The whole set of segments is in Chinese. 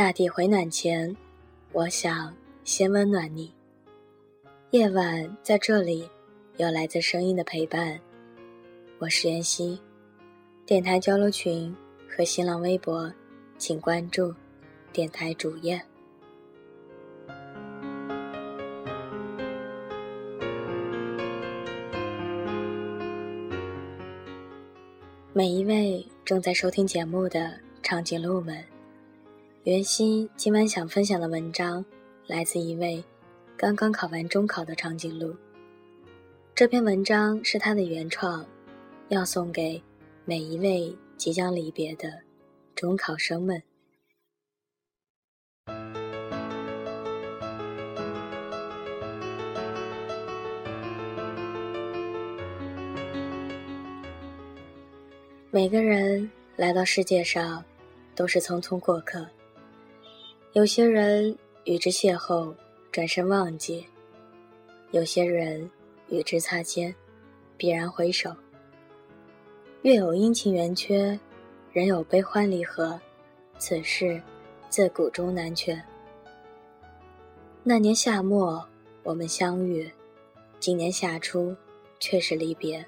大地回暖前，我想先温暖你。夜晚在这里，有来自声音的陪伴。我是妍希，电台交流群和新浪微博，请关注电台主页。每一位正在收听节目的长颈鹿们。袁熙今晚想分享的文章，来自一位刚刚考完中考的长颈鹿。这篇文章是他的原创，要送给每一位即将离别的中考生们。每个人来到世界上，都是匆匆过客。有些人与之邂逅，转身忘记；有些人与之擦肩，必然回首。月有阴晴圆缺，人有悲欢离合，此事自古终难全。那年夏末我们相遇，今年夏初却是离别。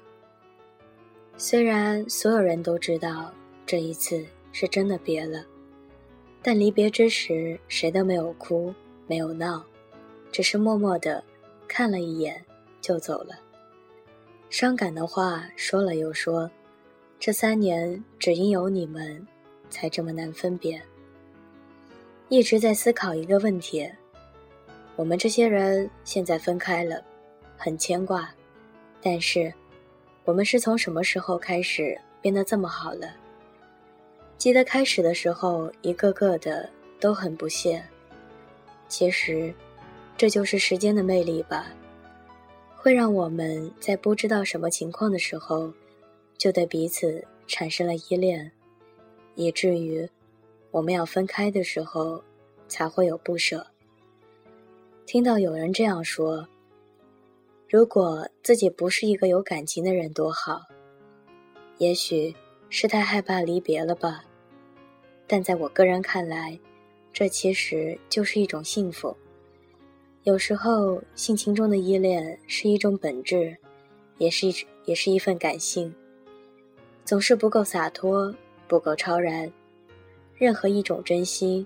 虽然所有人都知道这一次是真的别了。但离别之时，谁都没有哭，没有闹，只是默默的看了一眼就走了。伤感的话说了又说，这三年只因有你们，才这么难分别。一直在思考一个问题：我们这些人现在分开了，很牵挂，但是我们是从什么时候开始变得这么好了？记得开始的时候，一个个的都很不屑。其实，这就是时间的魅力吧，会让我们在不知道什么情况的时候，就对彼此产生了依恋，以至于我们要分开的时候，才会有不舍。听到有人这样说：“如果自己不是一个有感情的人多好。”也许是太害怕离别了吧。但在我个人看来，这其实就是一种幸福。有时候，性情中的依恋是一种本质，也是一也是一份感性。总是不够洒脱，不够超然。任何一种珍惜，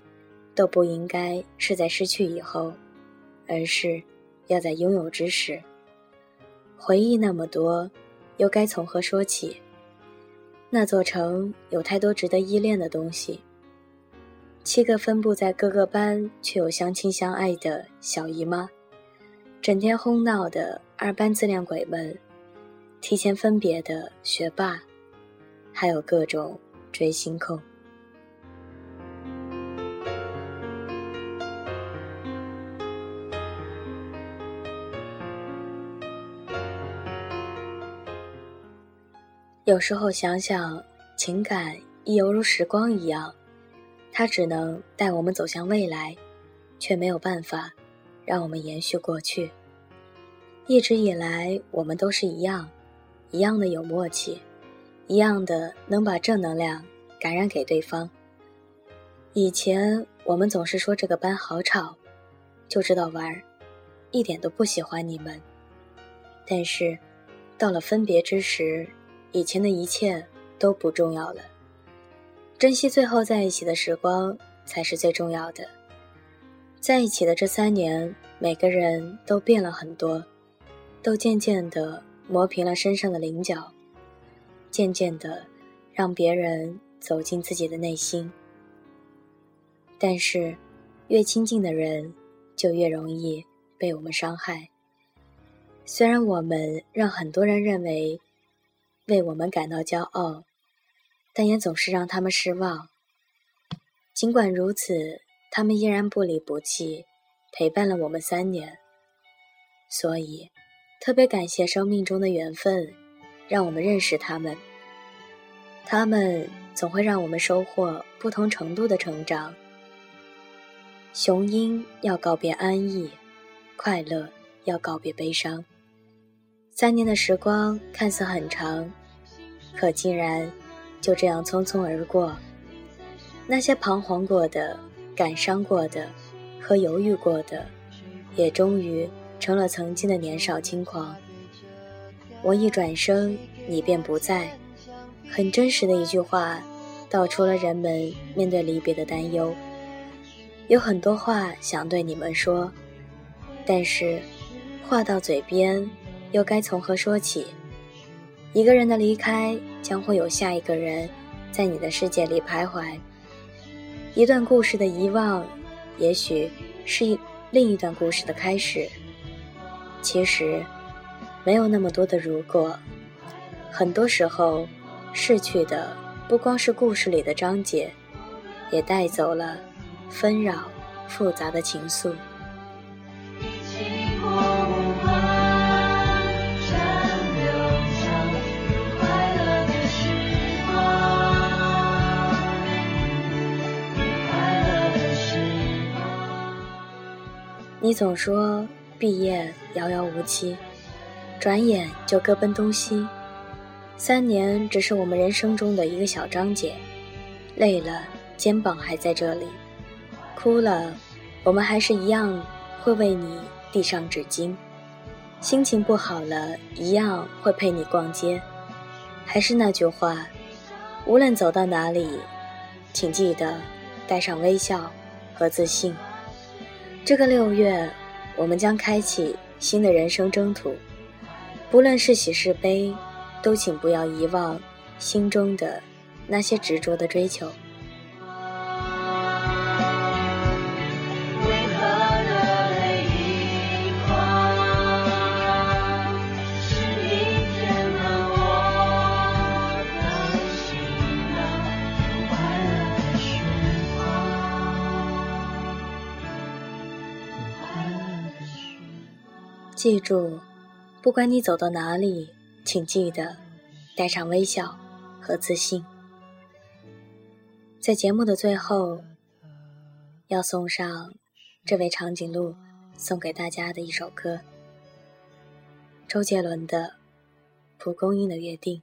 都不应该是在失去以后，而是要在拥有之时。回忆那么多，又该从何说起？那座城有太多值得依恋的东西。七个分布在各个班却又相亲相爱的小姨妈，整天哄闹的二班自恋鬼们，提前分别的学霸，还有各种追星控。有时候想想，情感亦犹如时光一样。它只能带我们走向未来，却没有办法让我们延续过去。一直以来，我们都是一样，一样的有默契，一样的能把正能量感染给对方。以前我们总是说这个班好吵，就知道玩，一点都不喜欢你们。但是，到了分别之时，以前的一切都不重要了。珍惜最后在一起的时光才是最重要的。在一起的这三年，每个人都变了很多，都渐渐的磨平了身上的棱角，渐渐的让别人走进自己的内心。但是，越亲近的人，就越容易被我们伤害。虽然我们让很多人认为为我们感到骄傲。但也总是让他们失望。尽管如此，他们依然不离不弃，陪伴了我们三年。所以，特别感谢生命中的缘分，让我们认识他们。他们总会让我们收获不同程度的成长。雄鹰要告别安逸，快乐要告别悲伤。三年的时光看似很长，可竟然。就这样匆匆而过，那些彷徨过的、感伤过的和犹豫过的，也终于成了曾经的年少轻狂。我一转身，你便不在。很真实的一句话，道出了人们面对离别的担忧。有很多话想对你们说，但是话到嘴边，又该从何说起？一个人的离开，将会有下一个人在你的世界里徘徊。一段故事的遗忘，也许是另一段故事的开始。其实。没有那么多的如果，很多时候，逝去的不光是故事里的章节，也带走了纷扰复杂的情愫。你总说毕业遥遥无期。转眼就各奔东西，三年只是我们人生中的一个小章节。累了，肩膀还在这里；哭了，我们还是一样会为你递上纸巾；心情不好了，一样会陪你逛街。还是那句话，无论走到哪里，请记得带上微笑和自信。这个六月，我们将开启新的人生征途。不论是喜是悲，都请不要遗忘心中的那些执着的追求。记住。不管你走到哪里，请记得带上微笑和自信。在节目的最后，要送上这位长颈鹿送给大家的一首歌——周杰伦的《蒲公英的约定》。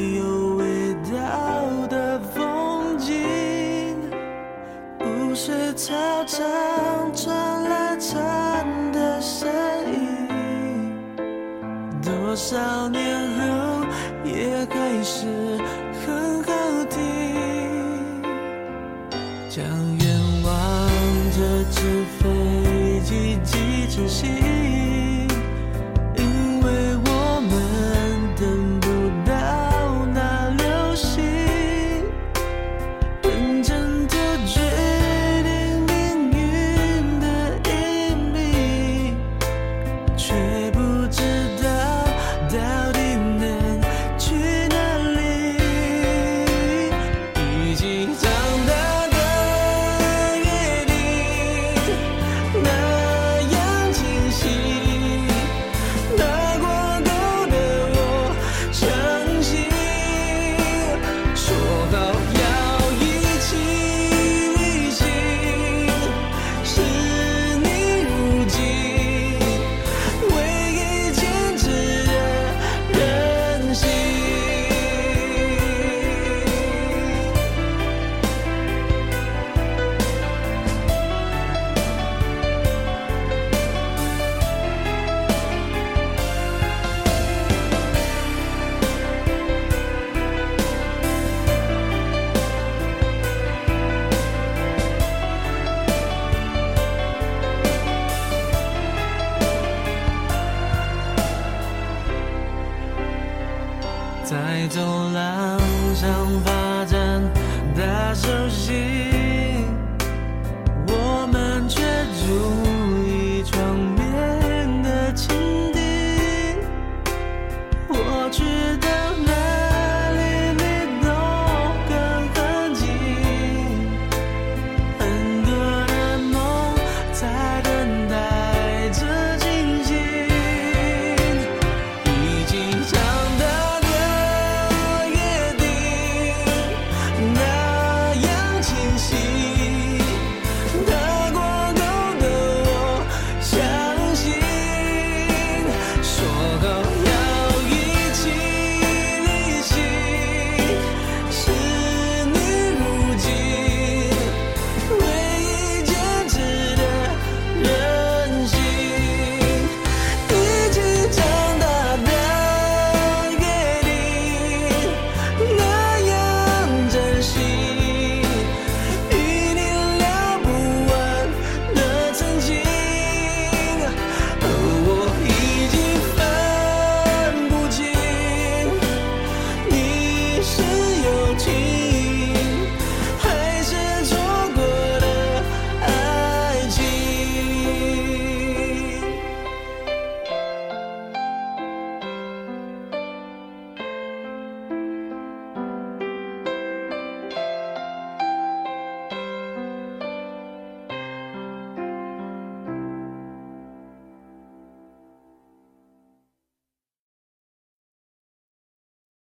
是操场传来蝉的声音，多少年后也还是很好听。将在走廊上发展，大手心。